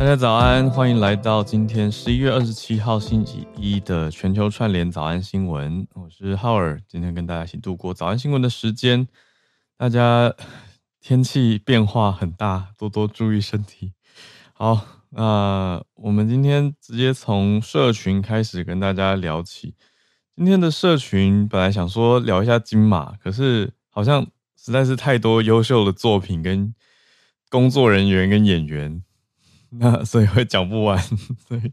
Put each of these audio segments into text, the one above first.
大家早安，欢迎来到今天十一月二十七号星期一的全球串联早安新闻。我是浩尔，今天跟大家一起度过早安新闻的时间。大家。天气变化很大，多多注意身体。好，那我们今天直接从社群开始跟大家聊起。今天的社群本来想说聊一下金马，可是好像实在是太多优秀的作品跟工作人员跟演员，那所以会讲不完。所以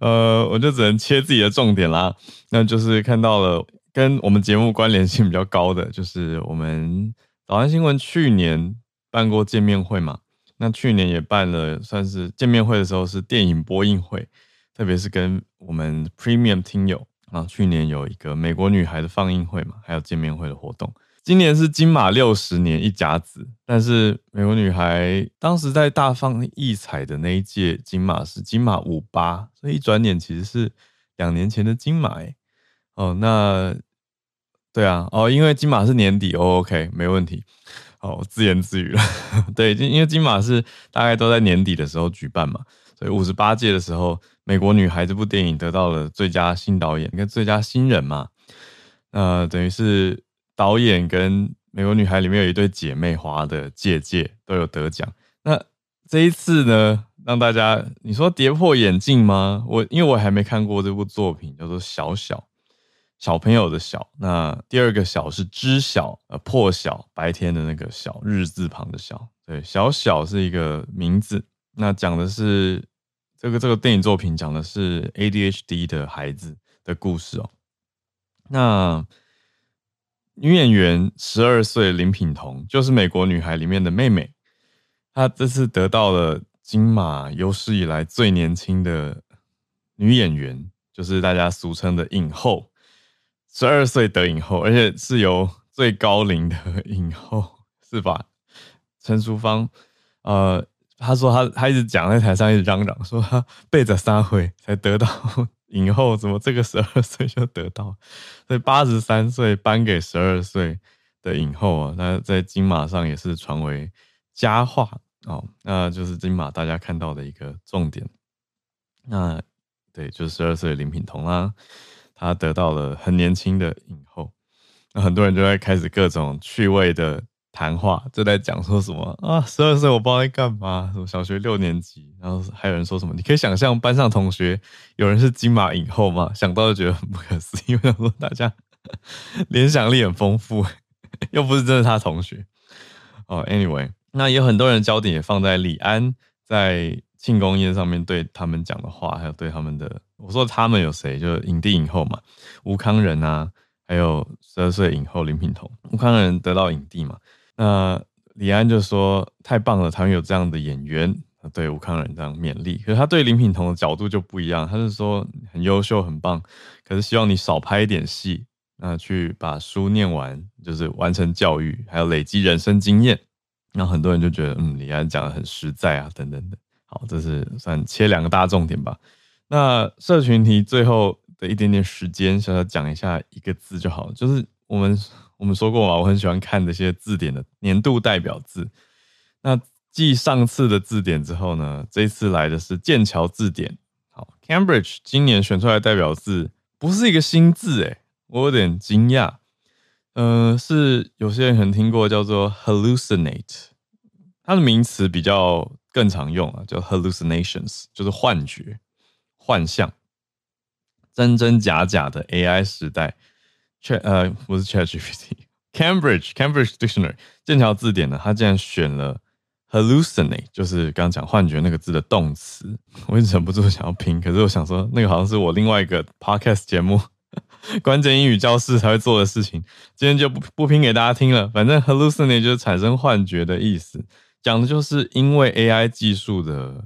呃，我就只能切自己的重点啦。那就是看到了跟我们节目关联性比较高的，就是我们。早安新闻去年办过见面会嘛？那去年也办了，算是见面会的时候是电影播映会，特别是跟我们 Premium 听友啊，去年有一个美国女孩的放映会嘛，还有见面会的活动。今年是金马六十年一甲子，但是美国女孩当时在大放异彩的那一届金马是金马五八，所以一转眼其实是两年前的金马哎，哦那。对啊，哦，因为金马是年底，哦，OK，没问题。哦，自言自语了。对，因为金马是大概都在年底的时候举办嘛，所以五十八届的时候，《美国女孩》这部电影得到了最佳新导演跟最佳新人嘛。呃，等于是导演跟《美国女孩》里面有一对姐妹花的姐姐都有得奖。那这一次呢，让大家你说跌破眼镜吗？我因为我还没看过这部作品，叫做《小小》。小朋友的小，那第二个小是知晓，呃，破晓，白天的那个晓，日字旁的晓，对，小小是一个名字。那讲的是这个这个电影作品讲的是 ADHD 的孩子的故事哦。那女演员十二岁林品彤，就是《美国女孩》里面的妹妹，她这次得到了金马有史以来最年轻的女演员，就是大家俗称的影后。十二岁得影后，而且是由最高龄的影后，是吧？陈淑芳，呃，她说她她一直讲在台上一直嚷嚷，说她背着三回才得到影后，怎么这个十二岁就得到？所以八十三岁颁给十二岁的影后啊，那在金马上也是传为佳话哦。那就是金马大家看到的一个重点。那对，就是十二岁林品彤啦。她得到了很年轻的影后，那很多人就在开始各种趣味的谈话，就在讲说什么啊，十二岁我不知道在干嘛，什么小学六年级，然后还有人说什么，你可以想象班上同学有人是金马影后吗？想到就觉得很不可思议，因为说大家 联想力很丰富，又不是真的他同学哦。Anyway，那有很多人焦点也放在李安在庆功宴上面对他们讲的话，还有对他们的。我说他们有谁？就影帝影后嘛，吴康仁啊，还有十二岁影后林品彤。吴康仁得到影帝嘛，那李安就说太棒了，台湾有这样的演员，对吴康仁这样勉励。可是他对林品彤的角度就不一样，他是说很优秀很棒，可是希望你少拍一点戏，那去把书念完，就是完成教育，还有累积人生经验。那很多人就觉得，嗯，李安讲的很实在啊，等等的。好，这是算切两个大重点吧。那社群题最后的一点点时间，想要讲一下一个字就好。就是我们我们说过嘛，我很喜欢看这些字典的年度代表字。那继上次的字典之后呢，这次来的是剑桥字典。好，Cambridge 今年选出来代表字不是一个新字诶，我有点惊讶。嗯，是有些人可能听过叫做 hallucinate，它的名词比较更常用啊，叫 hallucinations，就是幻觉、幻象，真真假假的 AI 时代。Chat 呃，不是 ChatGPT，Cambridge Cambridge Dictionary 剑桥字典呢，它竟然选了 hallucinate，就是刚刚讲幻觉那个字的动词。我一直忍不住想要拼，可是我想说，那个好像是我另外一个 podcast 节目关键英语教室才会做的事情，今天就不不拼给大家听了。反正 hallucinate 就是产生幻觉的意思，讲的就是因为 AI 技术的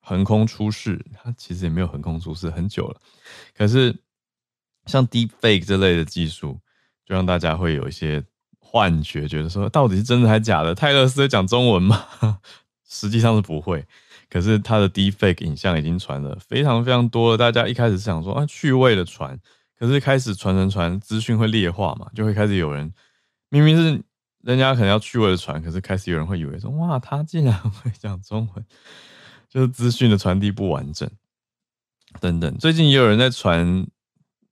横空出世，它其实也没有横空出世很久了，可是。像 Deepfake 这类的技术，就让大家会有一些幻觉，觉得说到底是真的还是假的？泰勒斯会讲中文吗？实际上是不会。可是他的 Deepfake 影像已经传了非常非常多了。大家一开始是想说啊，趣味的传，可是开始传传传，资讯会劣化嘛，就会开始有人明明是人家可能要趣味的传，可是开始有人会以为说哇，他竟然会讲中文，就是资讯的传递不完整等等。最近也有人在传。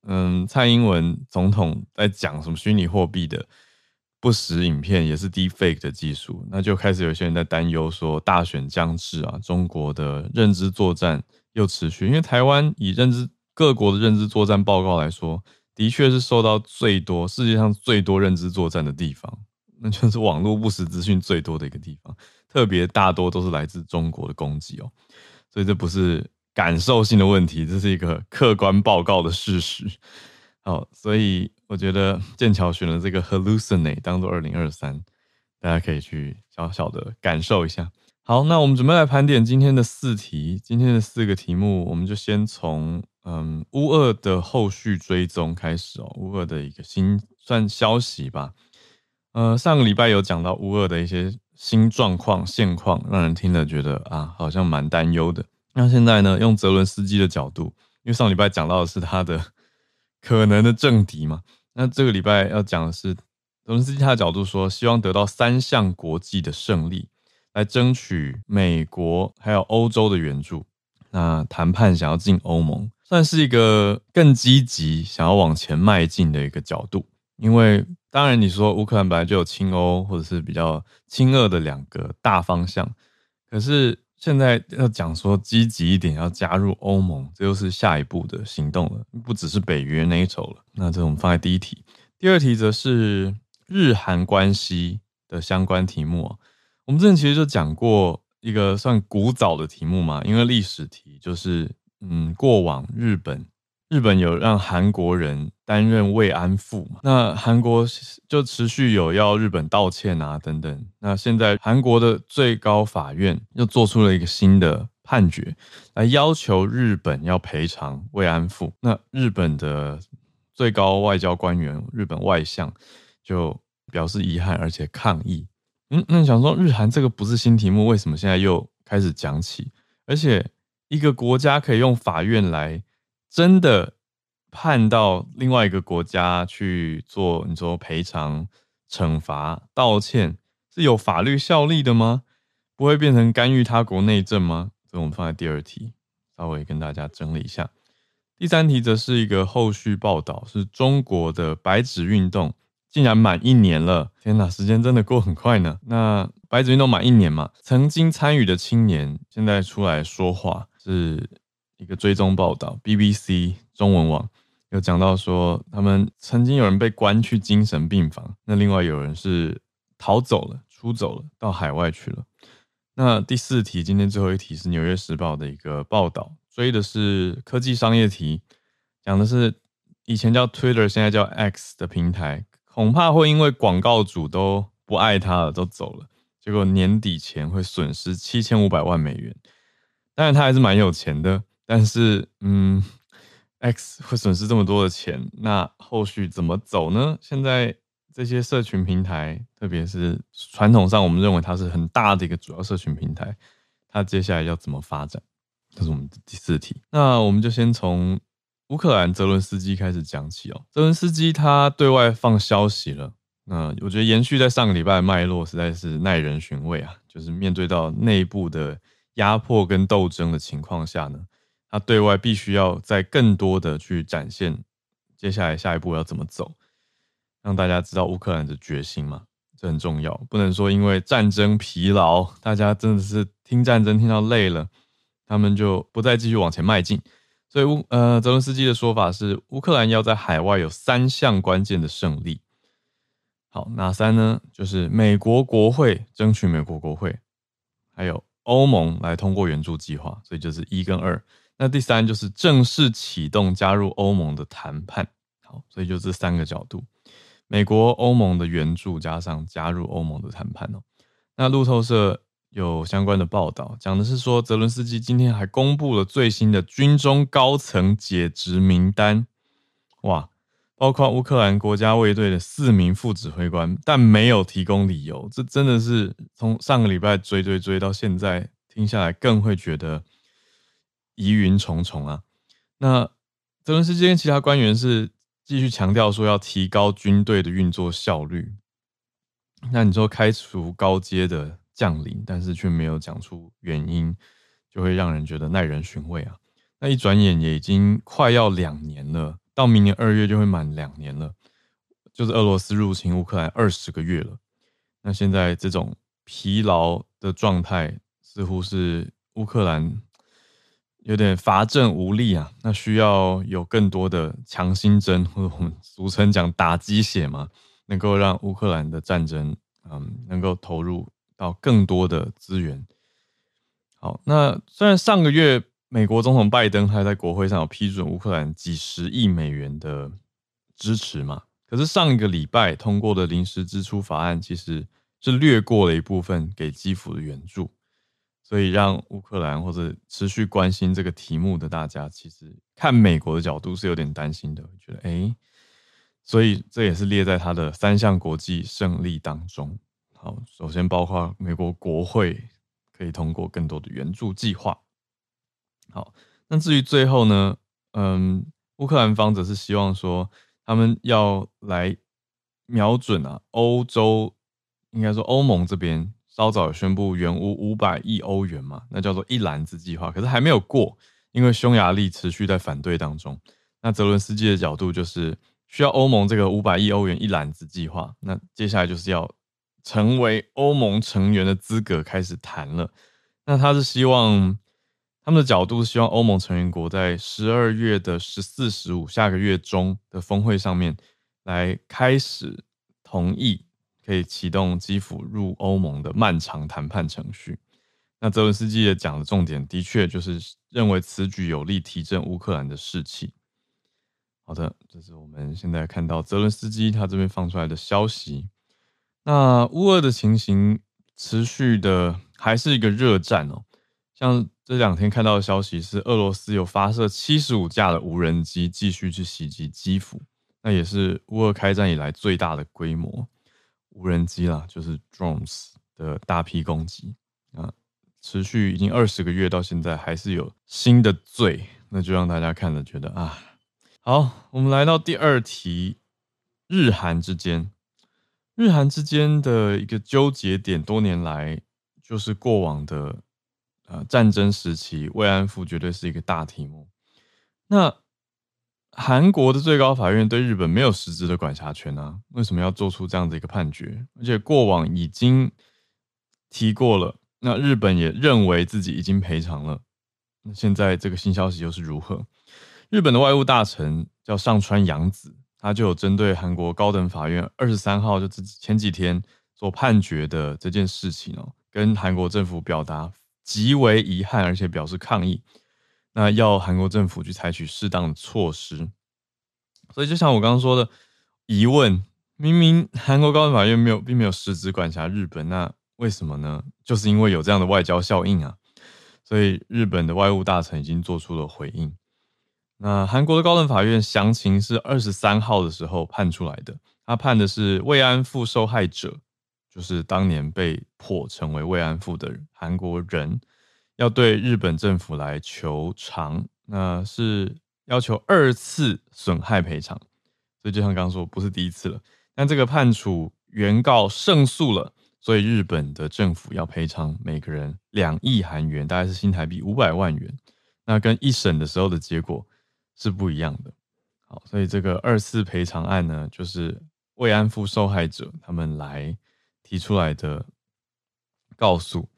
嗯，蔡英文总统在讲什么虚拟货币的不实影片，也是 Deepfake 的技术，那就开始有些人在担忧说，大选将至啊，中国的认知作战又持续。因为台湾以认知各国的认知作战报告来说，的确是受到最多世界上最多认知作战的地方，那就是网络不实资讯最多的一个地方，特别大多都是来自中国的攻击哦，所以这不是。感受性的问题，这是一个客观报告的事实。好，所以我觉得剑桥选了这个 hallucinate 当做二零二三，大家可以去小小的感受一下。好，那我们准备来盘点今天的四题，今天的四个题目，我们就先从嗯乌二的后续追踪开始哦，乌二的一个新算消息吧。呃，上个礼拜有讲到乌二的一些新状况现况，让人听了觉得啊，好像蛮担忧的。那现在呢？用泽伦斯基的角度，因为上礼拜讲到的是他的可能的政敌嘛。那这个礼拜要讲的是泽伦斯基他的角度说，希望得到三项国际的胜利，来争取美国还有欧洲的援助。那谈判想要进欧盟，算是一个更积极想要往前迈进的一个角度。因为当然你说乌克兰本来就有亲欧或者是比较亲俄的两个大方向，可是。现在要讲说积极一点，要加入欧盟，这又是下一步的行动了，不只是北约那一头了。那这我们放在第一题，第二题则是日韩关系的相关题目。我们之前其实就讲过一个算古早的题目嘛，因为历史题就是，嗯，过往日本。日本有让韩国人担任慰安妇嘛？那韩国就持续有要日本道歉啊等等。那现在韩国的最高法院又做出了一个新的判决，来要求日本要赔偿慰安妇。那日本的最高外交官员日本外相就表示遗憾，而且抗议。嗯，那你想说日韩这个不是新题目，为什么现在又开始讲起？而且一个国家可以用法院来。真的判到另外一个国家去做，你说赔偿、惩罚、道歉是有法律效力的吗？不会变成干预他国内政吗？这我们放在第二题，稍微跟大家整理一下。第三题则是一个后续报道，是中国的白纸运动竟然满一年了！天哪，时间真的过很快呢。那白纸运动满一年嘛，曾经参与的青年现在出来说话是。一个追踪报道，BBC 中文网有讲到说，他们曾经有人被关去精神病房，那另外有人是逃走了、出走了，到海外去了。那第四题，今天最后一题是《纽约时报》的一个报道，追的是科技商业题，讲的是以前叫 Twitter，现在叫 X 的平台，恐怕会因为广告主都不爱他了，都走了，结果年底前会损失七千五百万美元。当然，他还是蛮有钱的。但是，嗯，X 会损失这么多的钱，那后续怎么走呢？现在这些社群平台，特别是传统上我们认为它是很大的一个主要社群平台，它接下来要怎么发展？这是我们的第四题。那我们就先从乌克兰泽伦斯基开始讲起哦。泽伦斯基他对外放消息了，那我觉得延续在上个礼拜的脉络，实在是耐人寻味啊。就是面对到内部的压迫跟斗争的情况下呢。他对外必须要再更多的去展现接下来下一步要怎么走，让大家知道乌克兰的决心嘛。这很重要，不能说因为战争疲劳，大家真的是听战争听到累了，他们就不再继续往前迈进。所以乌呃泽伦斯基的说法是，乌克兰要在海外有三项关键的胜利。好，哪三呢？就是美国国会争取美国国会，还有欧盟来通过援助计划，所以就是一跟二。那第三就是正式启动加入欧盟的谈判。好，所以就这三个角度：美国、欧盟的援助加上加入欧盟的谈判哦。那路透社有相关的报道，讲的是说，泽伦斯基今天还公布了最新的军中高层解职名单。哇！包括乌克兰国家卫队的四名副指挥官，但没有提供理由。这真的是从上个礼拜追追追到现在，听下来更会觉得疑云重重啊。那泽伦斯基跟其他官员是继续强调说要提高军队的运作效率。那你说开除高阶的将领，但是却没有讲出原因，就会让人觉得耐人寻味啊。那一转眼也已经快要两年了。到明年二月就会满两年了，就是俄罗斯入侵乌克兰二十个月了。那现在这种疲劳的状态，似乎是乌克兰有点乏政无力啊。那需要有更多的强心针，或者我们俗称讲打鸡血嘛，能够让乌克兰的战争，嗯，能够投入到更多的资源。好，那虽然上个月。美国总统拜登还在国会上有批准乌克兰几十亿美元的支持嘛？可是上一个礼拜通过的临时支出法案其实是略过了一部分给基辅的援助，所以让乌克兰或者持续关心这个题目的大家，其实看美国的角度是有点担心的，觉得哎、所以这也是列在他的三项国际胜利当中。好，首先包括美国国会可以通过更多的援助计划。好，那至于最后呢，嗯，乌克兰方则是希望说，他们要来瞄准啊，欧洲应该说欧盟这边稍早宣布援乌五百亿欧元嘛，那叫做一篮子计划，可是还没有过，因为匈牙利持续在反对当中。那泽伦斯基的角度就是需要欧盟这个五百亿欧元一篮子计划，那接下来就是要成为欧盟成员的资格开始谈了。那他是希望。他们的角度是希望欧盟成员国在十二月的十四、十五下个月中的峰会上面来开始同意，可以启动基辅入欧盟的漫长谈判程序。那泽伦斯基也讲的重点，的确就是认为此举有利提振乌克兰的士气。好的，这是我们现在看到泽伦斯基他这边放出来的消息。那乌俄的情形持续的还是一个热战哦，像。这两天看到的消息是，俄罗斯有发射七十五架的无人机继续去袭击基辅，那也是乌俄开战以来最大的规模无人机啦，就是 drones 的大批攻击啊，持续已经二十个月，到现在还是有新的罪，那就让大家看了觉得啊，好，我们来到第二题，日韩之间，日韩之间的一个纠结点，多年来就是过往的。呃，战争时期慰安妇绝对是一个大题目。那韩国的最高法院对日本没有实质的管辖权啊，为什么要做出这样的一个判决？而且过往已经提过了，那日本也认为自己已经赔偿了。那现在这个新消息又是如何？日本的外务大臣叫上川阳子，他就有针对韩国高等法院二十三号就自己前几天所判决的这件事情哦，跟韩国政府表达。极为遗憾，而且表示抗议。那要韩国政府去采取适当的措施。所以，就像我刚刚说的，疑问：明明韩国高等法院没有，并没有实质管辖日本，那为什么呢？就是因为有这样的外交效应啊。所以，日本的外务大臣已经做出了回应。那韩国的高等法院详情是二十三号的时候判出来的，他判的是慰安妇受害者。就是当年被迫成为慰安妇的韩国人，要对日本政府来求偿，那是要求二次损害赔偿。所以就像刚刚说，不是第一次了。但这个判处原告胜诉了，所以日本的政府要赔偿每个人两亿韩元，大概是新台币五百万元。那跟一审的时候的结果是不一样的。好，所以这个二次赔偿案呢，就是慰安妇受害者他们来。提出来的告诉。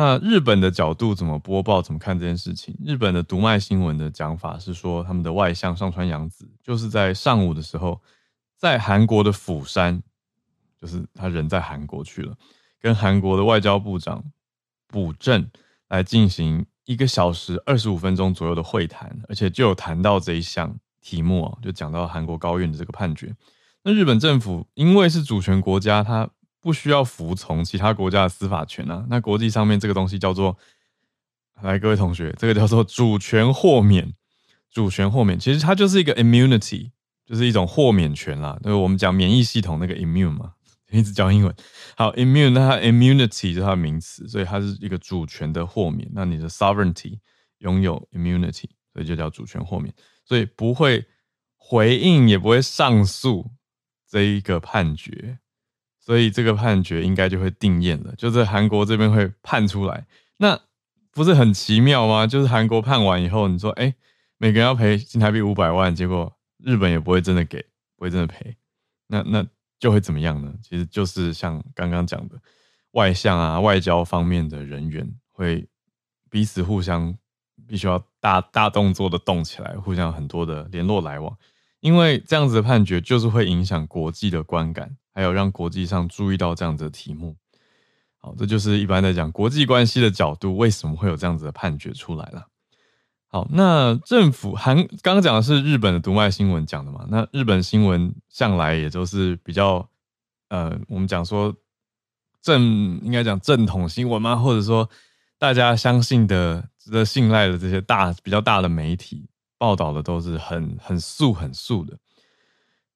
那日本的角度怎么播报？怎么看这件事情？日本的读卖新闻的讲法是说，他们的外相上川阳子就是在上午的时候，在韩国的釜山，就是他人在韩国去了，跟韩国的外交部长朴正来进行一个小时二十五分钟左右的会谈，而且就有谈到这一项题目啊，就讲到韩国高院的这个判决。那日本政府因为是主权国家，他不需要服从其他国家的司法权啊。那国际上面这个东西叫做，来各位同学，这个叫做主权豁免。主权豁免其实它就是一个 immunity，就是一种豁免权啦。就是我们讲免疫系统那个 immune 嘛，一直教英文。好，immune，那它 immunity 是它的名词，所以它是一个主权的豁免。那你的 sovereignty 拥有 immunity，所以就叫主权豁免。所以不会回应，也不会上诉这一个判决。所以这个判决应该就会定谳了，就是韩国这边会判出来，那不是很奇妙吗？就是韩国判完以后，你说，哎，每个人要赔新台币五百万，结果日本也不会真的给，不会真的赔，那那就会怎么样呢？其实就是像刚刚讲的，外向啊、外交方面的人员会彼此互相必须要大大动作的动起来，互相很多的联络来往，因为这样子的判决就是会影响国际的观感。还有让国际上注意到这样子的题目，好，这就是一般在讲国际关系的角度，为什么会有这样子的判决出来了？好，那政府韩刚刚讲的是日本的读卖新闻讲的嘛？那日本新闻向来也都是比较，呃，我们讲说正应该讲正统新闻嘛，或者说大家相信的、值得信赖的这些大比较大的媒体报道的都是很很素很素的。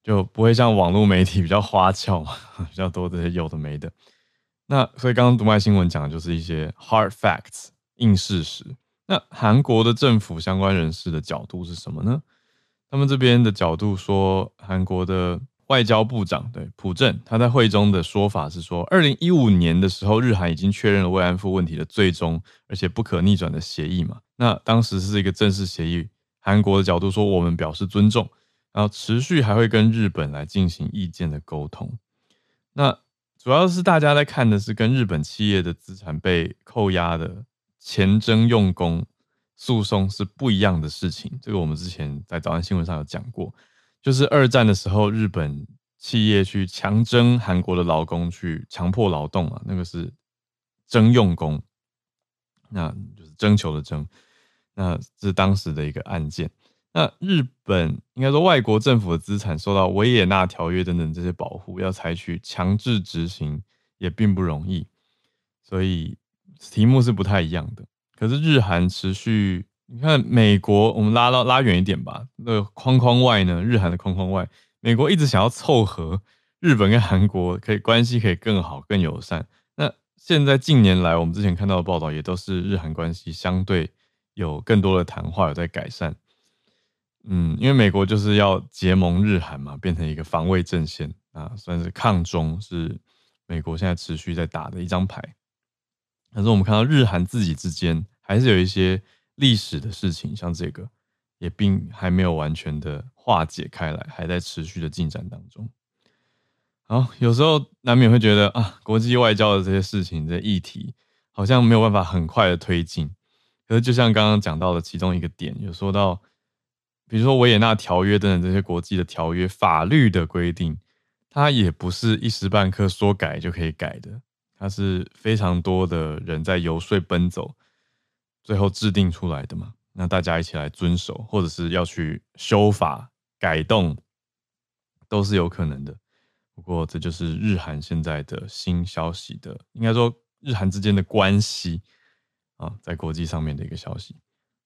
就不会像网络媒体比较花俏嘛，比较多这些有的没的。那所以刚刚读卖新闻讲的就是一些 hard facts 硬事实。那韩国的政府相关人士的角度是什么呢？他们这边的角度说，韩国的外交部长对朴正他在会中的说法是说，二零一五年的时候，日韩已经确认了慰安妇问题的最终而且不可逆转的协议嘛。那当时是一个正式协议，韩国的角度说，我们表示尊重。然后持续还会跟日本来进行意见的沟通，那主要是大家在看的是跟日本企业的资产被扣押的前征用工诉讼是不一样的事情。这个我们之前在早安新闻上有讲过，就是二战的时候日本企业去强征韩国的劳工去强迫劳动啊，那个是征用工，那就是征求的征，那是当时的一个案件。那日本应该说，外国政府的资产受到维也纳条约等等这些保护，要采取强制执行也并不容易，所以题目是不太一样的。可是日韩持续，你看美国，我们拉到拉远一点吧，那个框框外呢，日韩的框框外，美国一直想要凑合日本跟韩国可以关系可以更好、更友善。那现在近年来，我们之前看到的报道也都是日韩关系相对有更多的谈话，有在改善。嗯，因为美国就是要结盟日韩嘛，变成一个防卫阵线啊，算是抗中，是美国现在持续在打的一张牌。可是我们看到日韩自己之间还是有一些历史的事情，像这个也并还没有完全的化解开来，还在持续的进展当中。好，有时候难免会觉得啊，国际外交的这些事情的议题好像没有办法很快的推进。可是就像刚刚讲到的其中一个点，有说到。比如说维也纳条约等等这些国际的条约、法律的规定，它也不是一时半刻说改就可以改的，它是非常多的人在游说奔走，最后制定出来的嘛。那大家一起来遵守，或者是要去修法改动，都是有可能的。不过这就是日韩现在的新消息的，应该说日韩之间的关系啊，在国际上面的一个消息。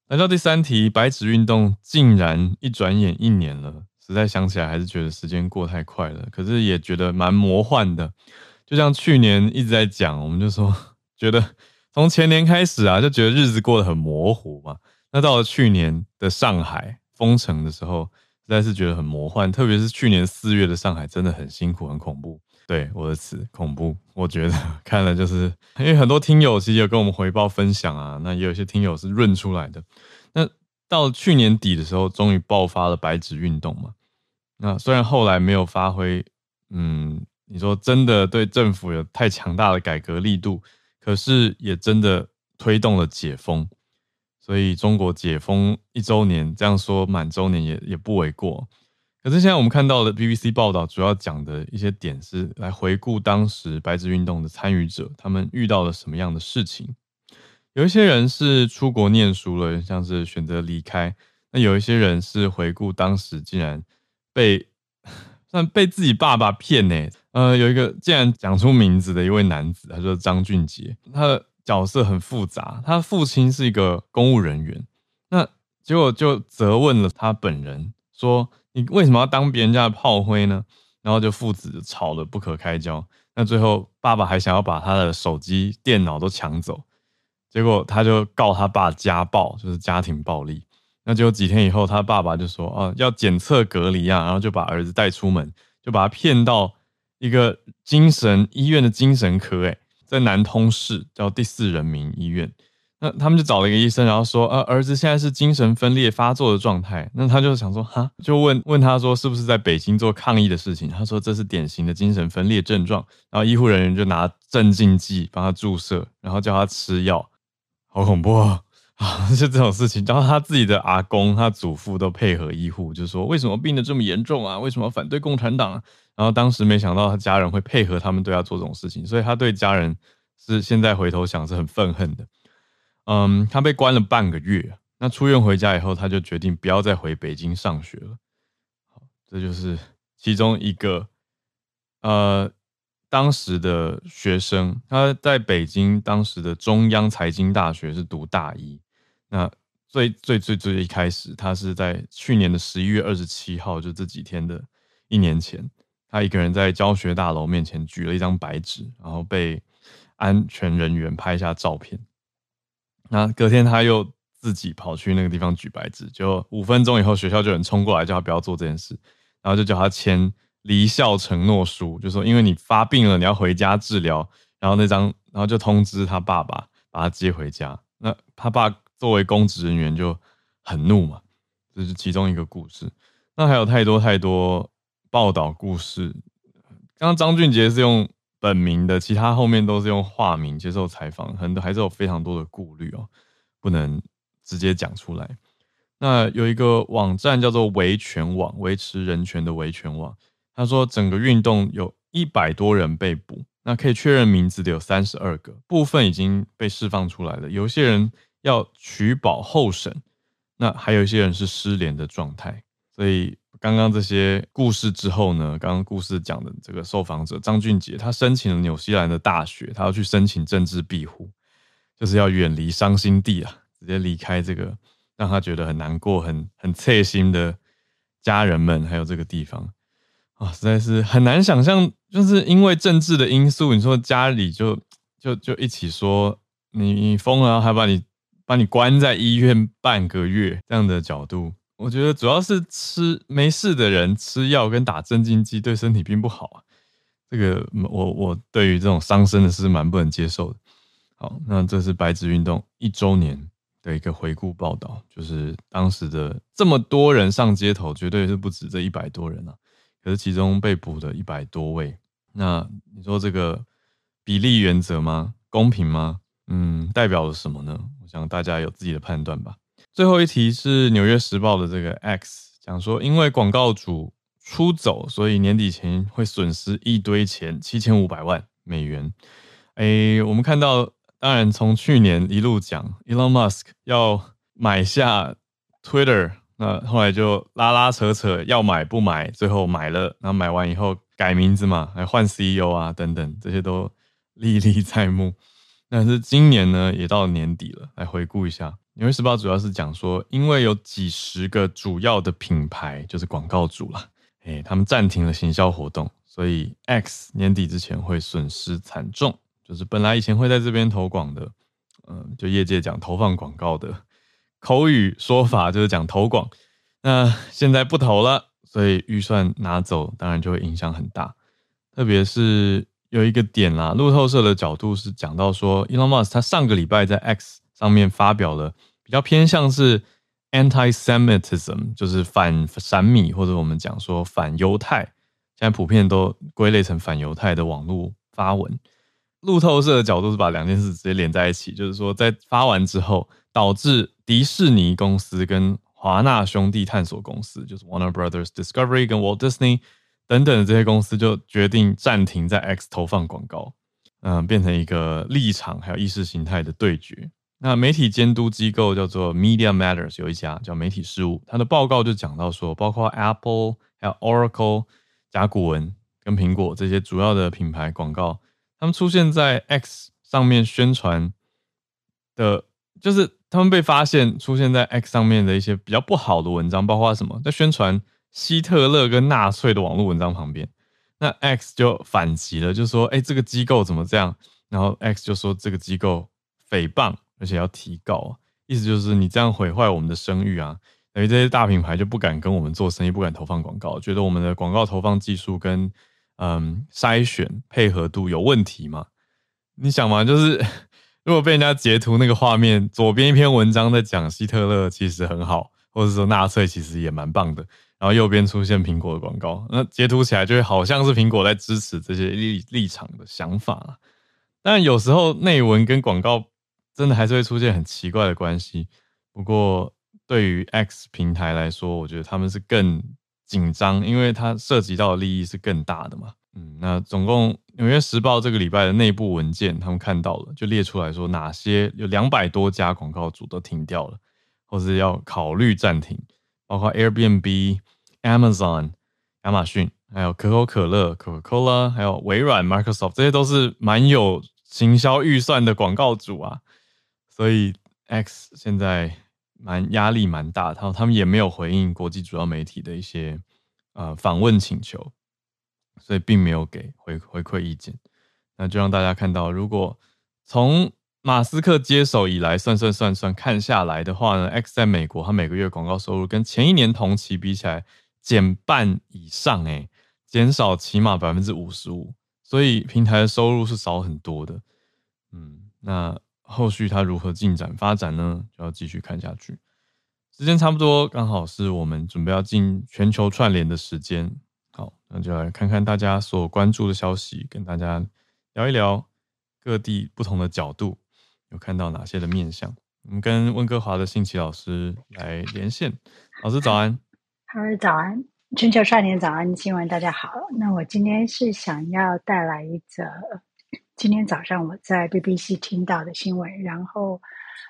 来到第三题，白纸运动竟然一转眼一年了，实在想起来还是觉得时间过太快了。可是也觉得蛮魔幻的，就像去年一直在讲，我们就说觉得从前年开始啊，就觉得日子过得很模糊嘛。那到了去年的上海封城的时候，实在是觉得很魔幻，特别是去年四月的上海真的很辛苦、很恐怖。对，我的词恐怖，我觉得看了就是，因为很多听友其实有跟我们回报分享啊，那也有一些听友是润出来的。那到去年底的时候，终于爆发了白纸运动嘛。那虽然后来没有发挥，嗯，你说真的对政府有太强大的改革力度，可是也真的推动了解封。所以中国解封一周年，这样说满周年也也不为过。可是现在我们看到的 BBC 报道，主要讲的一些点是来回顾当时白纸运动的参与者，他们遇到了什么样的事情。有一些人是出国念书了，像是选择离开；那有一些人是回顾当时竟然被 算被自己爸爸骗呢。呃，有一个竟然讲出名字的一位男子，他说张俊杰，他的。角色很复杂，他父亲是一个公务人员，那结果就责问了他本人，说你为什么要当别人家的炮灰呢？然后就父子吵得不可开交，那最后爸爸还想要把他的手机、电脑都抢走，结果他就告他爸家暴，就是家庭暴力。那结果几天以后，他爸爸就说啊要检测隔离啊，然后就把儿子带出门，就把他骗到一个精神医院的精神科，欸，在南通市叫第四人民医院，那他们就找了一个医生，然后说，呃，儿子现在是精神分裂发作的状态。那他就想说，哈，就问问他说，是不是在北京做抗议的事情？他说这是典型的精神分裂症状。然后医护人员就拿镇静剂帮他注射，然后叫他吃药，好恐怖啊！啊，就这种事情。然后他自己的阿公、他祖父都配合医护，就说为什么病得这么严重啊？为什么反对共产党啊？然后当时没想到他家人会配合他们对他做这种事情，所以他对家人是现在回头想是很愤恨的。嗯，他被关了半个月，那出院回家以后，他就决定不要再回北京上学了。好，这就是其中一个呃当时的学生，他在北京当时的中央财经大学是读大一。那最最最最一开始，他是在去年的十一月二十七号，就这几天的一年前。他一个人在教学大楼面前举了一张白纸，然后被安全人员拍下照片。那隔天他又自己跑去那个地方举白纸，就五分钟以后，学校就有人冲过来叫他不要做这件事，然后就叫他签离校承诺书，就说因为你发病了，你要回家治疗。然后那张，然后就通知他爸爸把他接回家。那他爸作为公职人员就很怒嘛，这是其中一个故事。那还有太多太多。报道故事，刚刚张俊杰是用本名的，其他后面都是用化名接受采访，很多还是有非常多的顾虑哦，不能直接讲出来。那有一个网站叫做维权网，维持人权的维权网，他说整个运动有一百多人被捕，那可以确认名字的有三十二个，部分已经被释放出来了，有些人要取保候审，那还有一些人是失联的状态，所以。刚刚这些故事之后呢，刚刚故事讲的这个受访者张俊杰，他申请了纽西兰的大学，他要去申请政治庇护，就是要远离伤心地啊，直接离开这个让他觉得很难过、很很刺心的家人们，还有这个地方啊，实在是很难想象，就是因为政治的因素，你说家里就就就一起说你你疯了，还把你把你关在医院半个月这样的角度。我觉得主要是吃没事的人吃药跟打镇静剂对身体并不好啊。这个我我对于这种伤身的事蛮不能接受的。好，那这是白纸运动一周年的一个回顾报道，就是当时的这么多人上街头，绝对是不止这一百多人啊。可是其中被捕的一百多位，那你说这个比例原则吗？公平吗？嗯，代表了什么呢？我想大家有自己的判断吧。最后一题是《纽约时报》的这个 X 讲说，因为广告主出走，所以年底前会损失一堆钱，七千五百万美元。诶，我们看到，当然从去年一路讲 Elon Musk 要买下 Twitter，那后来就拉拉扯扯，要买不买，最后买了，然后买完以后改名字嘛，还换 CEO 啊等等，这些都历历在目。但是今年呢，也到年底了，来回顾一下。纽约时报主要是讲说，因为有几十个主要的品牌，就是广告主啦，诶，他们暂停了行销活动，所以 X 年底之前会损失惨重。就是本来以前会在这边投广的，嗯，就业界讲投放广告的口语说法就是讲投广，那现在不投了，所以预算拿走，当然就会影响很大。特别是有一个点啦，路透社的角度是讲到说，Elon Musk 他上个礼拜在 X 上面发表了。比较偏向是 anti-Semitism，就是反闪米或者我们讲说反犹太现在普遍都归类成反犹太的网络发文。路透社的角度是把两件事直接连在一起，就是说在发完之后，导致迪士尼公司跟华纳兄弟探索公司，就是 Warner Brothers Discovery 跟 Walt Disney 等等的这些公司，就决定暂停在 X 投放广告，嗯，变成一个立场还有意识形态的对决。那媒体监督机构叫做 Media Matters，有一家叫媒体事务，它的报告就讲到说，包括 Apple 还有 Oracle、甲骨文跟苹果这些主要的品牌广告。他们出现在 X 上面宣传的，就是他们被发现出现在 X 上面的一些比较不好的文章，包括什么，在宣传希特勒跟纳粹的网络文章旁边，那 X 就反击了，就说：“哎，这个机构怎么这样？”然后 X 就说：“这个机构诽谤，而且要提告，意思就是你这样毁坏我们的声誉啊！等于这些大品牌就不敢跟我们做生意，不敢投放广告，觉得我们的广告投放技术跟。”嗯，筛选配合度有问题嘛？你想嘛，就是 如果被人家截图那个画面，左边一篇文章在讲希特勒其实很好，或者说纳粹其实也蛮棒的，然后右边出现苹果的广告，那截图起来就会好像是苹果在支持这些立立场的想法。但有时候内文跟广告真的还是会出现很奇怪的关系。不过对于 X 平台来说，我觉得他们是更。紧张，因为它涉及到的利益是更大的嘛。嗯，那总共《纽约时报》这个礼拜的内部文件，他们看到了，就列出来说哪些有两百多家广告主都停掉了，或是要考虑暂停，包括 Airbnb、Amazon、亚马逊，还有可口可乐 （Coca-Cola），还有微软 （Microsoft），这些都是蛮有行销预算的广告主啊。所以 X 现在。蛮压力蛮大，然后他们也没有回应国际主要媒体的一些呃访问请求，所以并没有给回回馈意见。那就让大家看到，如果从马斯克接手以来算算算算看下来的话呢，X 在美国它每个月广告收入跟前一年同期比起来减半以上，诶，减少起码百分之五十五，所以平台的收入是少很多的。嗯，那。后续它如何进展发展呢？就要继续看下去。时间差不多，刚好是我们准备要进全球串联的时间。好，那就来看看大家所关注的消息，跟大家聊一聊各地不同的角度，有看到哪些的面向。我们跟温哥华的信奇老师来连线。老师早安，好，早安，全球串联早安新闻，大家好。那我今天是想要带来一则。今天早上我在 BBC 听到的新闻，然后，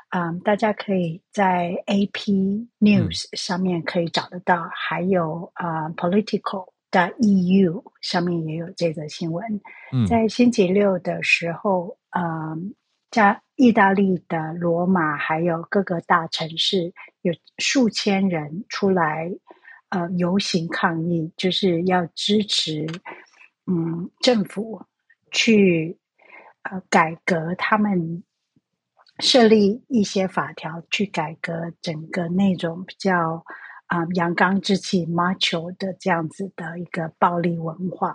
嗯，大家可以在 AP News 上面可以找得到，嗯、还有啊、uh, Political 的 EU 上面也有这则新闻。嗯、在星期六的时候，嗯，在意大利的罗马还有各个大城市，有数千人出来，呃，游行抗议，就是要支持，嗯，政府去。呃，改革他们设立一些法条，去改革整个那种比较啊阳刚之气 macho 的这样子的一个暴力文化。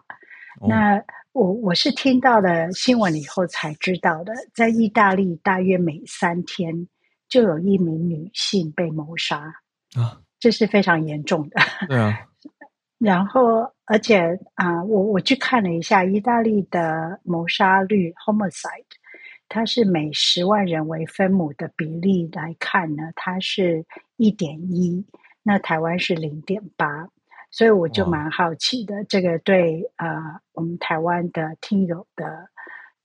哦、那我我是听到了新闻以后才知道的，在意大利大约每三天就有一名女性被谋杀啊，这是非常严重的。对啊。然后，而且啊、呃，我我去看了一下意大利的谋杀率 （homicide），它是每十万人为分母的比例来看呢，它是一点一，那台湾是零点八，所以我就蛮好奇的，这个对呃我们台湾的听友的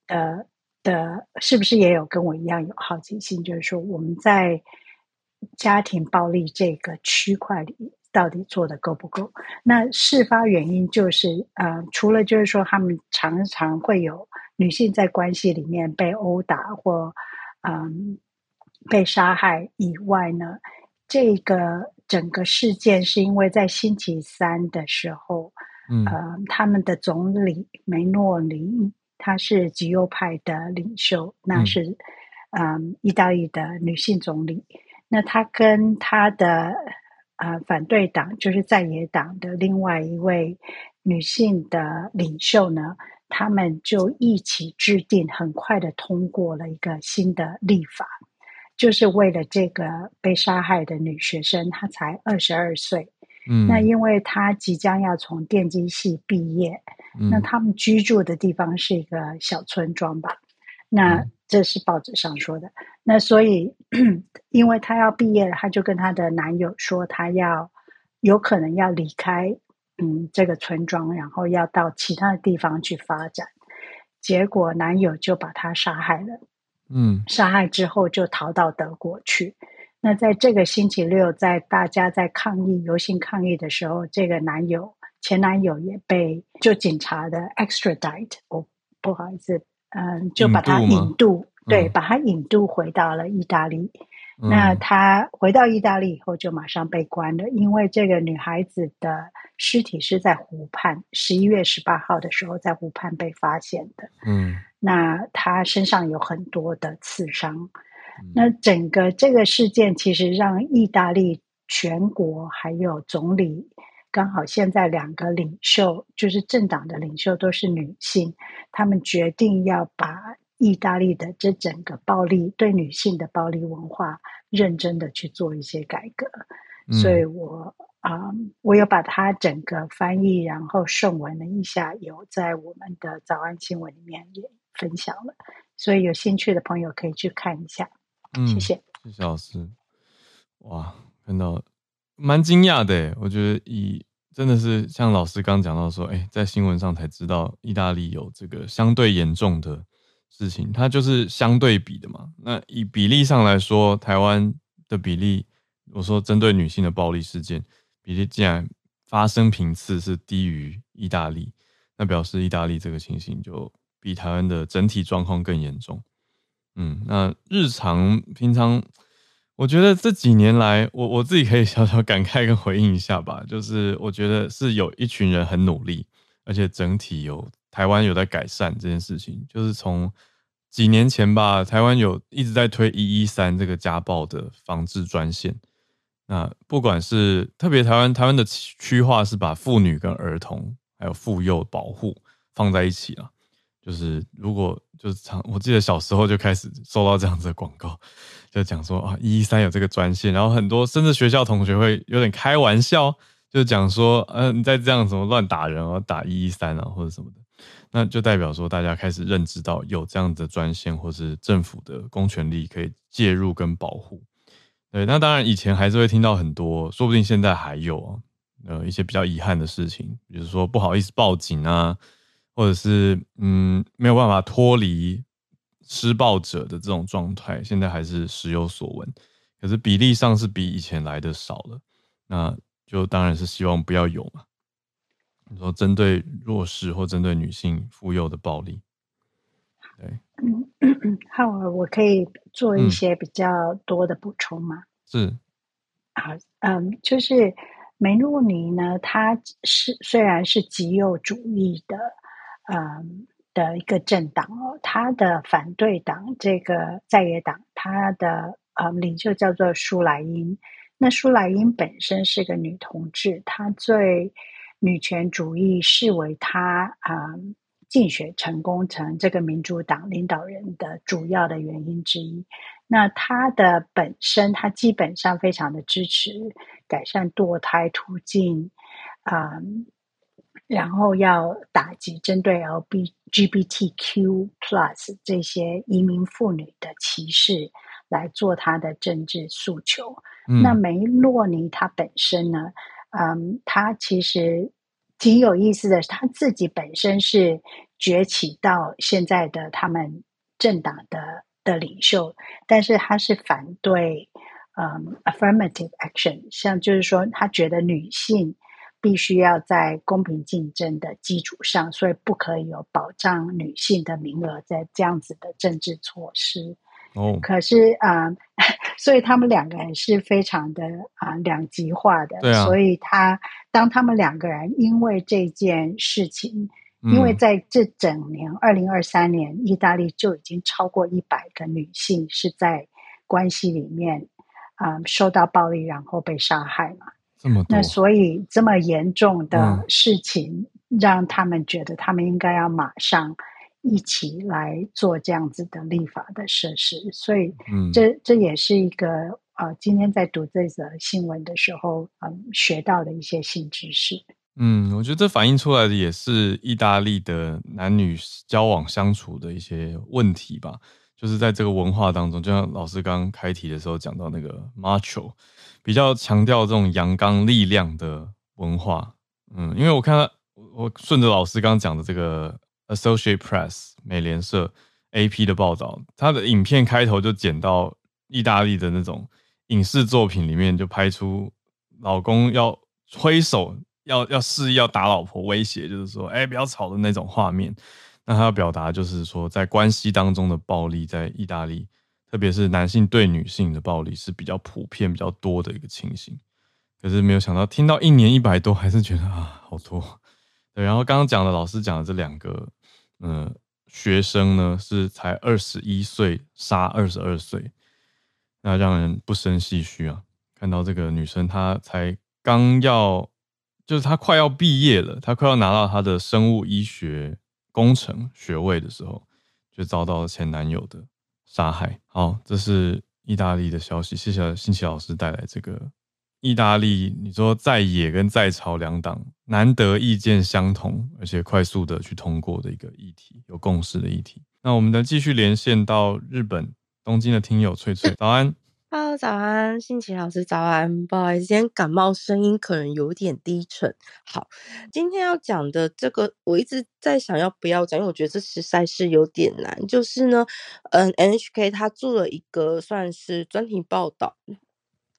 的的，是不是也有跟我一样有好奇心？就是说我们在家庭暴力这个区块里。到底做的够不够？那事发原因就是，呃，除了就是说他们常常会有女性在关系里面被殴打或嗯、呃、被杀害以外呢，这个整个事件是因为在星期三的时候，嗯、呃，他们的总理梅诺林，他是极右派的领袖，那是嗯、呃、意大利的女性总理，那他跟他的。啊、呃，反对党就是在野党的另外一位女性的领袖呢，他们就一起制定，很快的通过了一个新的立法，就是为了这个被杀害的女学生，她才二十二岁，嗯，那因为他即将要从电机系毕业，嗯，那他们居住的地方是一个小村庄吧？那这是报纸上说的。那所以，因为她要毕业了，她就跟她的男友说，她要有可能要离开，嗯，这个村庄，然后要到其他的地方去发展。结果男友就把她杀害了。嗯，杀害之后就逃到德国去。那在这个星期六，在大家在抗议、游行抗议的时候，这个男友、前男友也被就警察的 extradite，我不好意思，嗯，就把他引渡，对，把他引渡回到了意大利。嗯、那他回到意大利以后，就马上被关了，因为这个女孩子的尸体是在湖畔，十一月十八号的时候在湖畔被发现的。嗯。那她身上有很多的刺伤，那整个这个事件其实让意大利全国还有总理，刚好现在两个领袖就是政党的领袖都是女性，他们决定要把意大利的这整个暴力对女性的暴力文化认真的去做一些改革，所以我。啊，um, 我有把它整个翻译，然后顺文了一下，有在我们的早安新闻里面也分享了，所以有兴趣的朋友可以去看一下。嗯，谢谢，谢谢老师。哇，看到蛮惊讶的，我觉得以真的是像老师刚讲到说，哎，在新闻上才知道意大利有这个相对严重的事情，它就是相对比的嘛。那以比例上来说，台湾的比例，我说针对女性的暴力事件。比例竟然发生频次是低于意大利，那表示意大利这个情形就比台湾的整体状况更严重。嗯，那日常平常，我觉得这几年来，我我自己可以小小感慨跟回应一下吧，就是我觉得是有一群人很努力，而且整体有台湾有在改善这件事情。就是从几年前吧，台湾有一直在推一一三这个家暴的防治专线。那不管是特别台湾，台湾的区划是把妇女跟儿童还有妇幼保护放在一起了。就是如果就是常，我记得小时候就开始收到这样子的广告，就讲说啊，一一三有这个专线，然后很多甚至学校同学会有点开玩笑，就讲说，嗯、呃，你再这样怎么乱打人啊，打一一三啊或者什么的，那就代表说大家开始认知到有这样的专线，或是政府的公权力可以介入跟保护。对，那当然以前还是会听到很多，说不定现在还有呃一些比较遗憾的事情，比如说不好意思报警啊，或者是嗯没有办法脱离施暴者的这种状态，现在还是时有所闻。可是比例上是比以前来的少了，那就当然是希望不要有嘛。你说针对弱势或针对女性妇幼的暴力，对。嗯好，我可以做一些比较多的补充吗？是，好，嗯，就是梅洛尼呢，她是虽然是极右主义的，嗯，的一个政党哦，他的反对党这个在野党，他的呃领袖叫做舒莱因。那舒莱因本身是个女同志，她最女权主义视为她啊。嗯竞选成功成这个民主党领导人的主要的原因之一。那他的本身，他基本上非常的支持改善堕胎途径，嗯，然后要打击针对 L B LGBTQ plus 这些移民妇女的歧视，来做他的政治诉求。嗯、那梅洛尼她本身呢，嗯，她其实。挺有意思的，她自己本身是崛起到现在的他们政党的的领袖，但是她是反对嗯 affirmative action，像就是说他觉得女性必须要在公平竞争的基础上，所以不可以有保障女性的名额在这样子的政治措施。哦，可是啊、呃，所以他们两个人是非常的啊、呃、两极化的。对啊。所以他当他们两个人因为这件事情，嗯、因为在这整年二零二三年，意大利就已经超过一百个女性是在关系里面啊、呃、受到暴力，然后被杀害嘛。这么多。那所以这么严重的事情，让他们觉得他们应该要马上。一起来做这样子的立法的设施，所以这这也是一个呃今天在读这则新闻的时候，嗯，学到的一些新知识。嗯，我觉得这反映出来的也是意大利的男女交往相处的一些问题吧。就是在这个文化当中，就像老师刚刚开题的时候讲到那个 macho，比较强调这种阳刚力量的文化。嗯，因为我看到我顺着老师刚刚讲的这个 Associate Press 美联社 AP 的报道，他的影片开头就剪到意大利的那种影视作品里面，就拍出老公要挥手。要要示意要打老婆，威胁就是说，哎、不要吵的那种画面。那他要表达就是说，在关系当中的暴力，在意大利，特别是男性对女性的暴力是比较普遍、比较多的一个情形。可是没有想到，听到一年一百多，还是觉得啊，好多。对，然后刚刚讲的老师讲的这两个，嗯、呃，学生呢是才二十一岁杀二十二岁，那让人不胜唏嘘啊。看到这个女生，她才刚要。就是她快要毕业了，她快要拿到她的生物医学工程学位的时候，就遭到了前男友的杀害。好，这是意大利的消息。谢谢新奇老师带来这个意大利，你说在野跟在朝两党难得意见相同，而且快速的去通过的一个议题，有共识的议题。那我们再继续连线到日本东京的听友翠翠，早安。Hello，早安，新奇老师，早安。不好意思，今天感冒，声音可能有点低沉。好，今天要讲的这个，我一直在想要不要讲，因为我觉得这实在是有点难。就是呢，嗯，NHK 他做了一个算是专题报道，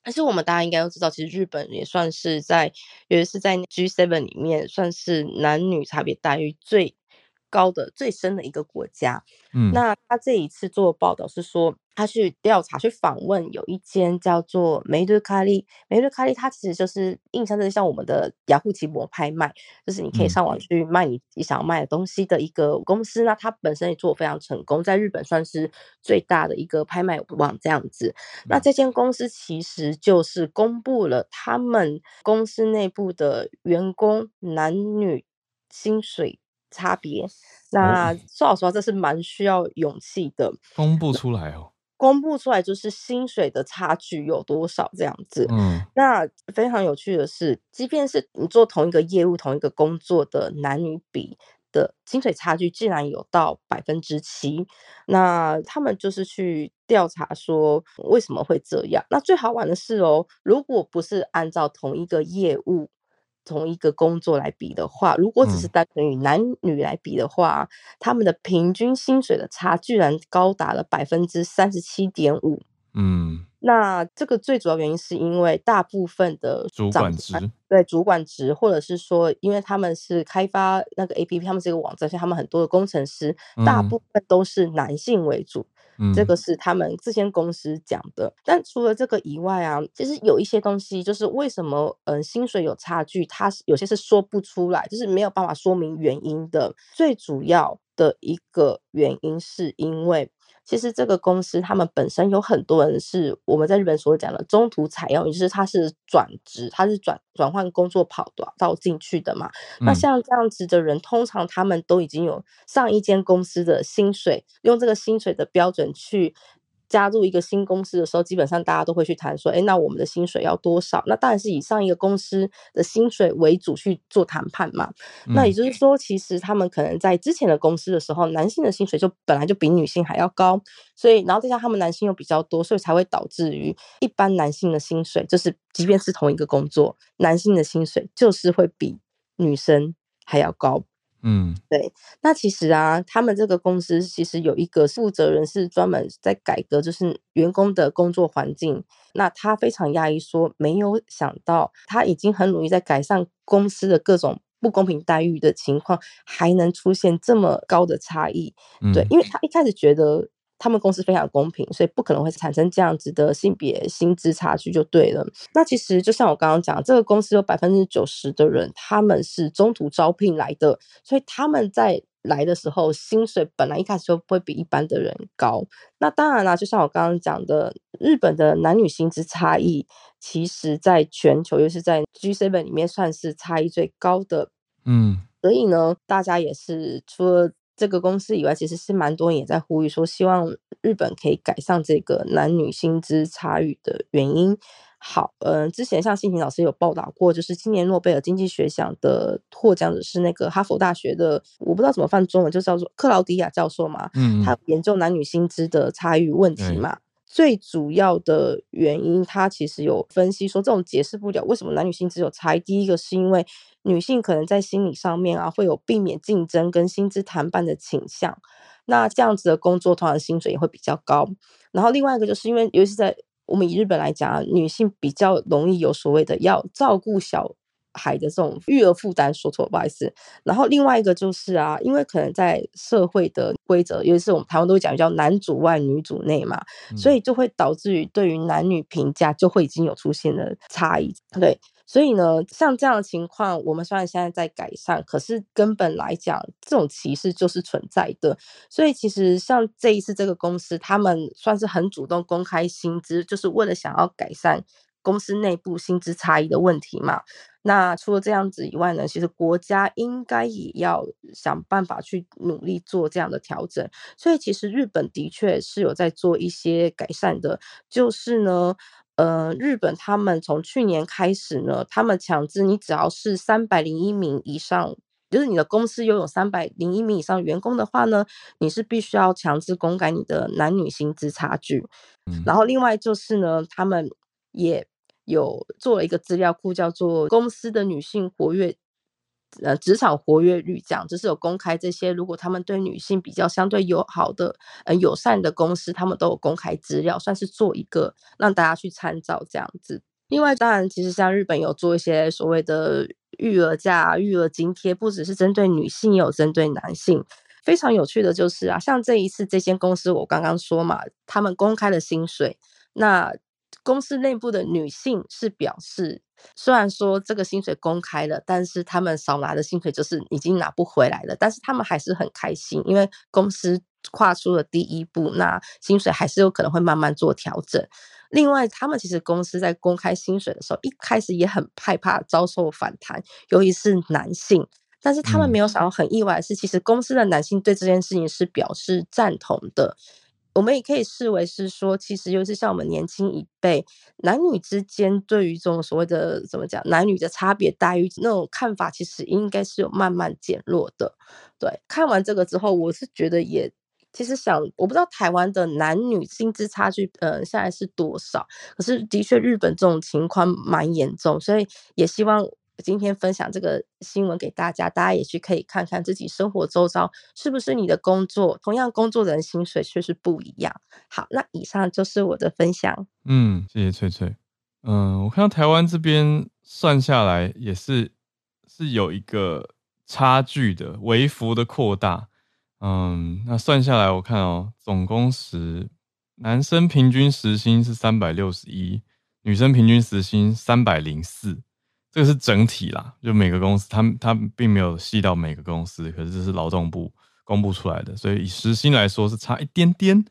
但是我们大家应该都知道，其实日本也算是在，尤其是在 G7 里面，算是男女差别待遇最高的、最深的一个国家。嗯，那他这一次做的报道是说。他去调查、去访问，有一间叫做梅鲁卡利。梅鲁卡利，它其实就是印象的像我们的雅虎奇摩拍卖，就是你可以上网去卖你你想要卖的东西的一个公司。那它本身也做得非常成功，在日本算是最大的一个拍卖网这样子。那这间公司其实就是公布了他们公司内部的员工男女薪水差别。那说老实话，这是蛮需要勇气的，公布出来哦。公布出来就是薪水的差距有多少这样子。嗯，那非常有趣的是，即便是你做同一个业务、同一个工作的男女比的薪水差距，竟然有到百分之七。那他们就是去调查说为什么会这样。那最好玩的是哦，如果不是按照同一个业务。从一个工作来比的话，如果只是单纯与男女来比的话，嗯、他们的平均薪水的差居然高达了百分之三十七点五。嗯，那这个最主要原因是因为大部分的主管职，对主管职，或者是说，因为他们是开发那个 APP，他们是一个网站，所以他们很多的工程师，大部分都是男性为主。嗯这个是他们这间公司讲的，但除了这个以外啊，其实有一些东西，就是为什么嗯薪水有差距，它有些是说不出来，就是没有办法说明原因的。最主要的一个原因是因为。其实这个公司，他们本身有很多人是我们在日本所讲的中途采用，也就是他是转职，他是转转换工作跑道进去的嘛。嗯。那像这样子的人，通常他们都已经有上一间公司的薪水，用这个薪水的标准去。加入一个新公司的时候，基本上大家都会去谈说，哎，那我们的薪水要多少？那当然是以上一个公司的薪水为主去做谈判嘛。嗯。那也就是说，其实他们可能在之前的公司的时候，男性的薪水就本来就比女性还要高，所以然后再加上他们男性又比较多，所以才会导致于一般男性的薪水，就是即便是同一个工作，男性的薪水就是会比女生还要高。嗯，对。那其实啊，他们这个公司其实有一个负责人是专门在改革，就是员工的工作环境。那他非常压抑，说没有想到他已经很努力在改善公司的各种不公平待遇的情况，还能出现这么高的差异。对，因为他一开始觉得。他们公司非常公平，所以不可能会产生这样子的性别薪资差距，就对了。那其实就像我刚刚讲，这个公司有百分之九十的人他们是中途招聘来的，所以他们在来的时候薪水本来一开始就不会比一般的人高。那当然啦，就像我刚刚讲的，日本的男女薪资差异，其实在全球又是在 G7 里面算是差异最高的。嗯，所以呢，大家也是除了。这个公司以外，其实是蛮多人也在呼吁说，希望日本可以改善这个男女薪资差异的原因。好，呃，之前像新平老师有报道过，就是今年诺贝尔经济学奖的获奖者是那个哈佛大学的，我不知道怎么翻中文，就叫做克劳迪亚教授嘛。嗯，他研究男女薪资的差异问题嘛。嗯、最主要的原因，他其实有分析说，这种解释不了为什么男女薪资有差。第一个是因为女性可能在心理上面啊，会有避免竞争跟薪资谈判的倾向，那这样子的工作通常薪水也会比较高。然后另外一个就是因为，尤其是在我们以日本来讲啊，女性比较容易有所谓的要照顾小孩的这种育儿负担，说错不好意思。然后另外一个就是啊，因为可能在社会的规则，尤其是我们台湾都会讲叫男主外女主内嘛，嗯、所以就会导致于对于男女评价就会已经有出现了差异，对。所以呢，像这样的情况，我们虽然现在在改善，可是根本来讲，这种歧视就是存在的。所以其实像这一次这个公司，他们算是很主动公开薪资，就是为了想要改善公司内部薪资差异的问题嘛。那除了这样子以外呢，其实国家应该也要想办法去努力做这样的调整。所以其实日本的确是有在做一些改善的，就是呢。呃，日本他们从去年开始呢，他们强制你只要是三百零一名以上，就是你的公司拥有三百零一名以上员工的话呢，你是必须要强制公开你的男女薪资差距。嗯，然后另外就是呢，他们也有做了一个资料库，叫做公司的女性活跃。呃，职场活跃率这样，就是有公开这些。如果他们对女性比较相对友好的、呃友善的公司，他们都有公开资料，算是做一个让大家去参照这样子。另外，当然，其实像日本有做一些所谓的育儿假、育儿津贴，不只是针对女性，也有针对男性。非常有趣的就是啊，像这一次这间公司，我刚刚说嘛，他们公开了薪水，那公司内部的女性是表示。虽然说这个薪水公开了，但是他们少拿的薪水就是已经拿不回来了。但是他们还是很开心，因为公司跨出了第一步，那薪水还是有可能会慢慢做调整。另外，他们其实公司在公开薪水的时候，一开始也很害怕遭受反弹，尤其是男性。但是他们没有想到，很意外的是，其实公司的男性对这件事情是表示赞同的。我们也可以视为是说，其实尤其像我们年轻一辈，男女之间对于这种所谓的怎么讲，男女的差别待遇那种看法，其实应该是有慢慢减弱的。对，看完这个之后，我是觉得也其实想，我不知道台湾的男女薪资差距，呃，现在是多少？可是的确，日本这种情况蛮严重，所以也希望。今天分享这个新闻给大家，大家也去可以看看自己生活周遭是不是你的工作，同样工作的人薪水却是不一样。好，那以上就是我的分享。嗯，谢谢翠翠。嗯，我看到台湾这边算下来也是是有一个差距的，微幅的扩大。嗯，那算下来我看哦，总工时男生平均时薪是三百六十一，女生平均时薪三百零四。这个是整体啦，就每个公司，它它并没有细到每个公司，可是这是劳动部公布出来的，所以以时薪来说是差一点点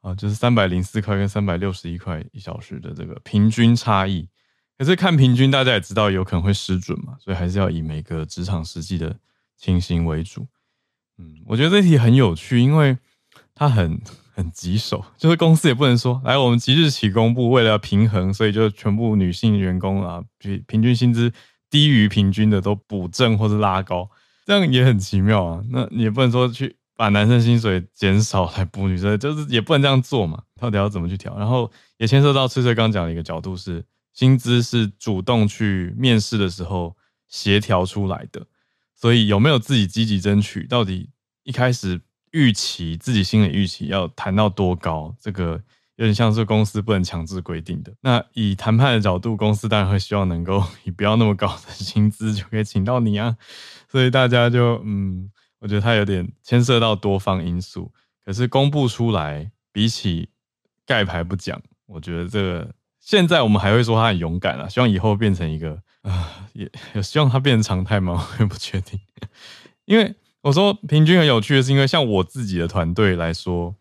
啊，就是三百零四块跟三百六十一块一小时的这个平均差异。可是看平均，大家也知道有可能会失准嘛，所以还是要以每个职场实际的情形为主。嗯，我觉得这题很有趣，因为它很。很棘手，就是公司也不能说，来，我们即日起公布，为了要平衡，所以就全部女性员工啊，平平均薪资低于平均的都补正或是拉高，这样也很奇妙啊。那也不能说去把男生薪水减少来补女生，就是也不能这样做嘛。到底要怎么去调？然后也牵涉到翠翠刚讲的一个角度是，薪资是主动去面试的时候协调出来的，所以有没有自己积极争取？到底一开始。预期自己心里预期要谈到多高，这个有点像是公司不能强制规定的。那以谈判的角度，公司当然会希望能够 以不要那么高的薪资就可以请到你啊。所以大家就嗯，我觉得它有点牵涉到多方因素。可是公布出来，比起盖牌不讲，我觉得这个现在我们还会说他很勇敢啊。希望以后变成一个啊，也有希望它变成常态吗？我也不确定，因为。我说平均很有趣的是，因为像我自己的团队来说，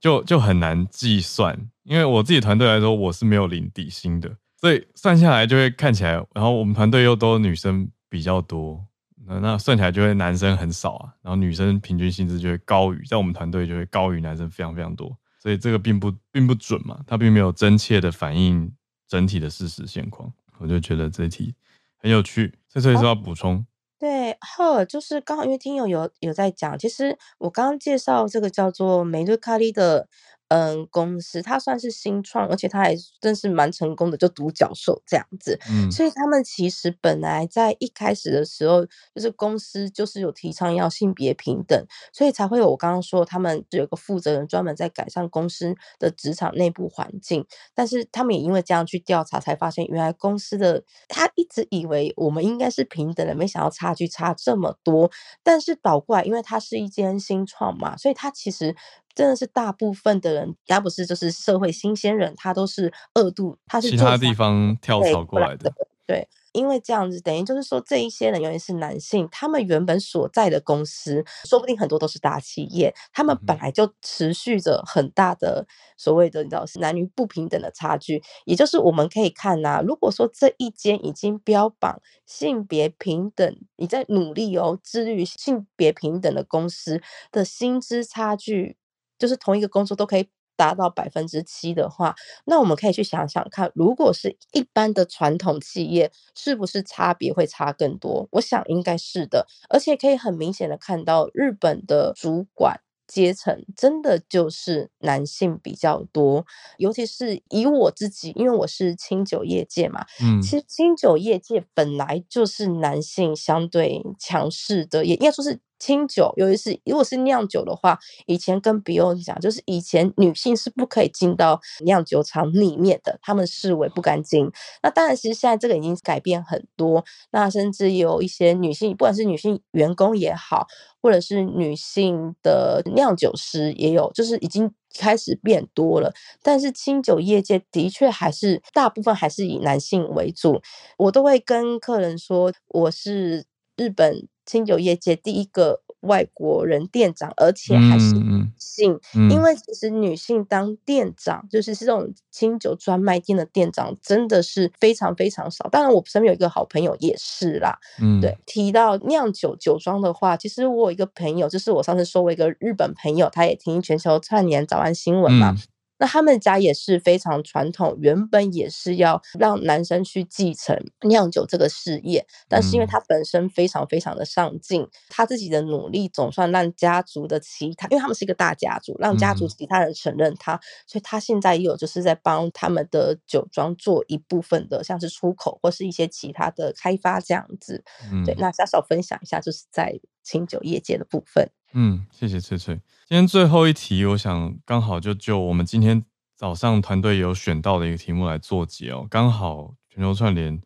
就就很难计算。因为我自己团队来说，我是没有领底薪的，所以算下来就会看起来。然后我们团队又都女生比较多，那那算起来就会男生很少啊，然后女生平均薪资就会高于，在我们团队就会高于男生非常非常多，所以这个并不并不准嘛，它并没有真切的反映整体的事实现况。我就觉得这题很有趣，这所以说要补充。哦对，呵，就是刚好因为听友有有在讲，其实我刚刚介绍这个叫做美乐卡利的。嗯，公司它算是新创，而且它还真是蛮成功的，就独角兽这样子。嗯，所以他们其实本来在一开始的时候，就是公司就是有提倡要性别平等，所以才会有我刚刚说他们有个负责人专门在改善公司的职场内部环境。但是他们也因为这样去调查，才发现原来公司的他一直以为我们应该是平等的，没想到差距差这么多。但是倒过来，因为它是一间新创嘛，所以它其实。真的是大部分的人，他不是就是社会新鲜人，他都是二度，他是其他地方跳槽过来的。对，因为这样子等于就是说，这一些人尤其是男性，他们原本所在的公司，说不定很多都是大企业，他们本来就持续着很大的所谓的你知道是男女不平等的差距。也就是我们可以看呐、啊，如果说这一间已经标榜性别平等，你在努力哦，致力于性别平等的公司的薪资差距。就是同一个工作都可以达到百分之七的话，那我们可以去想想看，如果是一般的传统企业，是不是差别会差更多？我想应该是的，而且可以很明显的看到，日本的主管阶层真的就是男性比较多，尤其是以我自己，因为我是清酒业界嘛，嗯，其实清酒业界本来就是男性相对强势的，也应该说是。清酒，尤其是如果是酿酒的话，以前跟比欧讲，就是以前女性是不可以进到酿酒厂里面的，他们视为不干净。那当然，其实现在这个已经改变很多。那甚至有一些女性，不管是女性员工也好，或者是女性的酿酒师也有，就是已经开始变多了。但是清酒业界的确还是大部分还是以男性为主。我都会跟客人说，我是日本。清酒业界第一个外国人店长，而且还是女性，嗯嗯、因为其实女性当店长，就是这种清酒专卖店的店长，真的是非常非常少。当然，我身边有一个好朋友也是啦。嗯，对，提到酿酒酒庄的话，其实我有一个朋友，就是我上次说过一个日本朋友，他也听全球串联早安新闻嘛。嗯那他们家也是非常传统，原本也是要让男生去继承酿酒这个事业，但是因为他本身非常非常的上进，嗯、他自己的努力总算让家族的其他，因为他们是一个大家族，让家族其他人承认他，嗯、所以他现在也有就是在帮他们的酒庄做一部分的像是出口或是一些其他的开发这样子。嗯、对，那小小分享一下，就是在清酒业界的部分。嗯，谢谢翠翠。今天最后一题，我想刚好就就我们今天早上团队有选到的一个题目来做结哦。刚好全球串联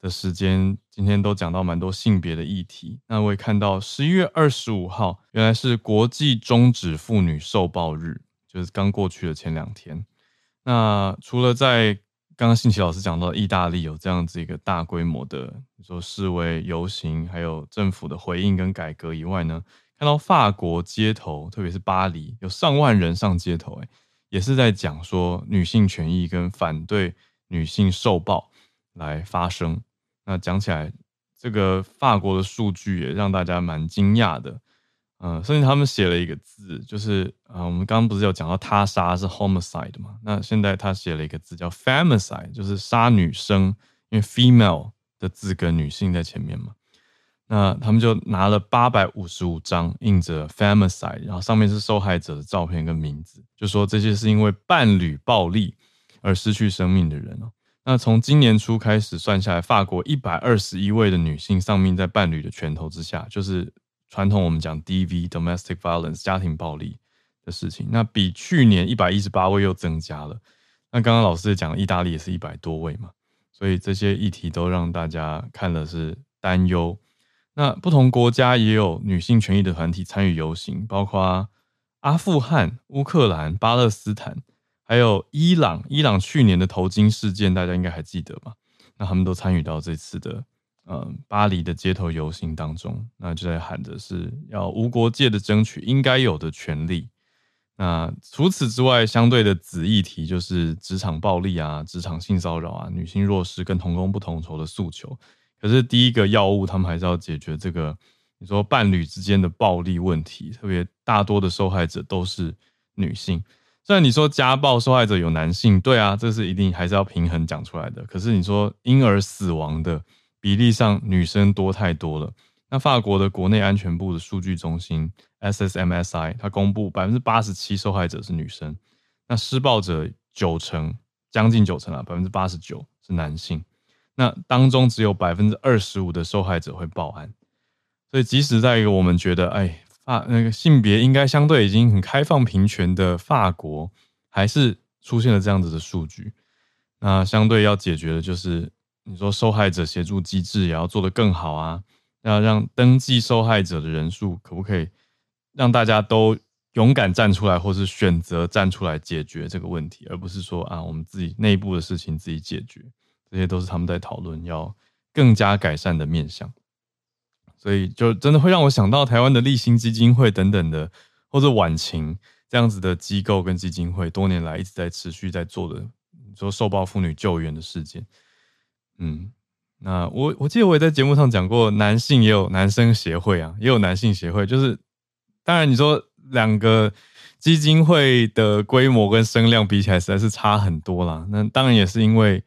的时间，今天都讲到蛮多性别的议题。那我也看到十一月二十五号，原来是国际终止妇女受暴日，就是刚过去的前两天。那除了在刚刚信奇老师讲到意大利有这样子一个大规模的，比如说示威游行，还有政府的回应跟改革以外呢，看到法国街头，特别是巴黎，有上万人上街头，哎，也是在讲说女性权益跟反对女性受暴来发声。那讲起来，这个法国的数据也让大家蛮惊讶的，嗯，甚至他们写了一个字，就是啊，我们刚刚不是有讲到他杀是 homicide 嘛？那现在他写了一个字叫 femicide，就是杀女生，因为 female 的字跟女性在前面嘛。那他们就拿了八百五十五张印着 femicide，然后上面是受害者的照片跟名字，就说这些是因为伴侣暴力而失去生命的人哦。那从今年初开始算下来，法国一百二十一位的女性丧命在伴侣的拳头之下，就是传统我们讲 DV domestic violence 家庭暴力的事情。那比去年一百一十八位又增加了。那刚刚老师也讲了，意大利也是一百多位嘛，所以这些议题都让大家看了是担忧。那不同国家也有女性权益的团体参与游行，包括阿富汗、乌克兰、巴勒斯坦，还有伊朗。伊朗去年的头巾事件，大家应该还记得吧？那他们都参与到这次的嗯巴黎的街头游行当中，那就在喊的是要无国界的争取应该有的权利。那除此之外，相对的子议题就是职场暴力啊、职场性骚扰啊、女性弱势跟同工不同酬的诉求。可是第一个药物，他们还是要解决这个，你说伴侣之间的暴力问题，特别大多的受害者都是女性。虽然你说家暴受害者有男性，对啊，这是一定还是要平衡讲出来的。可是你说婴儿死亡的比例上，女生多太多了。那法国的国内安全部的数据中心 SSMSI，它公布百分之八十七受害者是女生，那施暴者九成，将近九成啊，百分之八十九是男性。那当中只有百分之二十五的受害者会报案。所以即使在一个我们觉得，哎。法，那个性别应该相对已经很开放平权的法国，还是出现了这样子的数据。那相对要解决的就是，你说受害者协助机制也要做得更好啊，要让登记受害者的人数可不可以让大家都勇敢站出来，或是选择站出来解决这个问题，而不是说啊，我们自己内部的事情自己解决。这些都是他们在讨论要更加改善的面向。所以就真的会让我想到台湾的立新基金会等等的，或者晚晴这样子的机构跟基金会，多年来一直在持续在做的，说受暴妇女救援的事件。嗯，那我我记得我也在节目上讲过，男性也有男生协会啊，也有男性协会。就是当然你说两个基金会的规模跟声量比起来，实在是差很多啦。那当然也是因为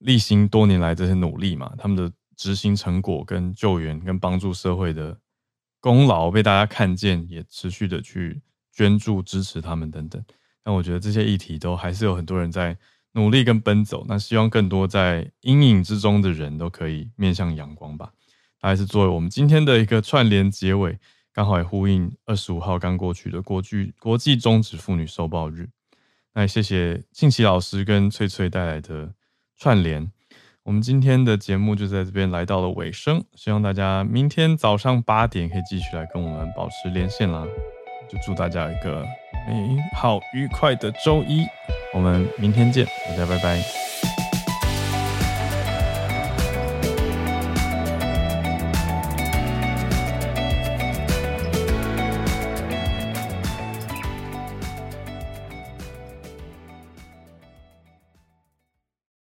励馨多年来这些努力嘛，他们的。执行成果跟救援跟帮助社会的功劳被大家看见，也持续的去捐助支持他们等等。但我觉得这些议题都还是有很多人在努力跟奔走。那希望更多在阴影之中的人都可以面向阳光吧。还是作为我们今天的一个串联结尾，刚好也呼应二十五号刚过去的国际国际终止妇女受暴日。那也谢谢庆琪老师跟翠翠带来的串联。我们今天的节目就在这边来到了尾声，希望大家明天早上八点可以继续来跟我们保持连线啦。就祝大家一个美好愉快的周一，我们明天见，大家拜拜。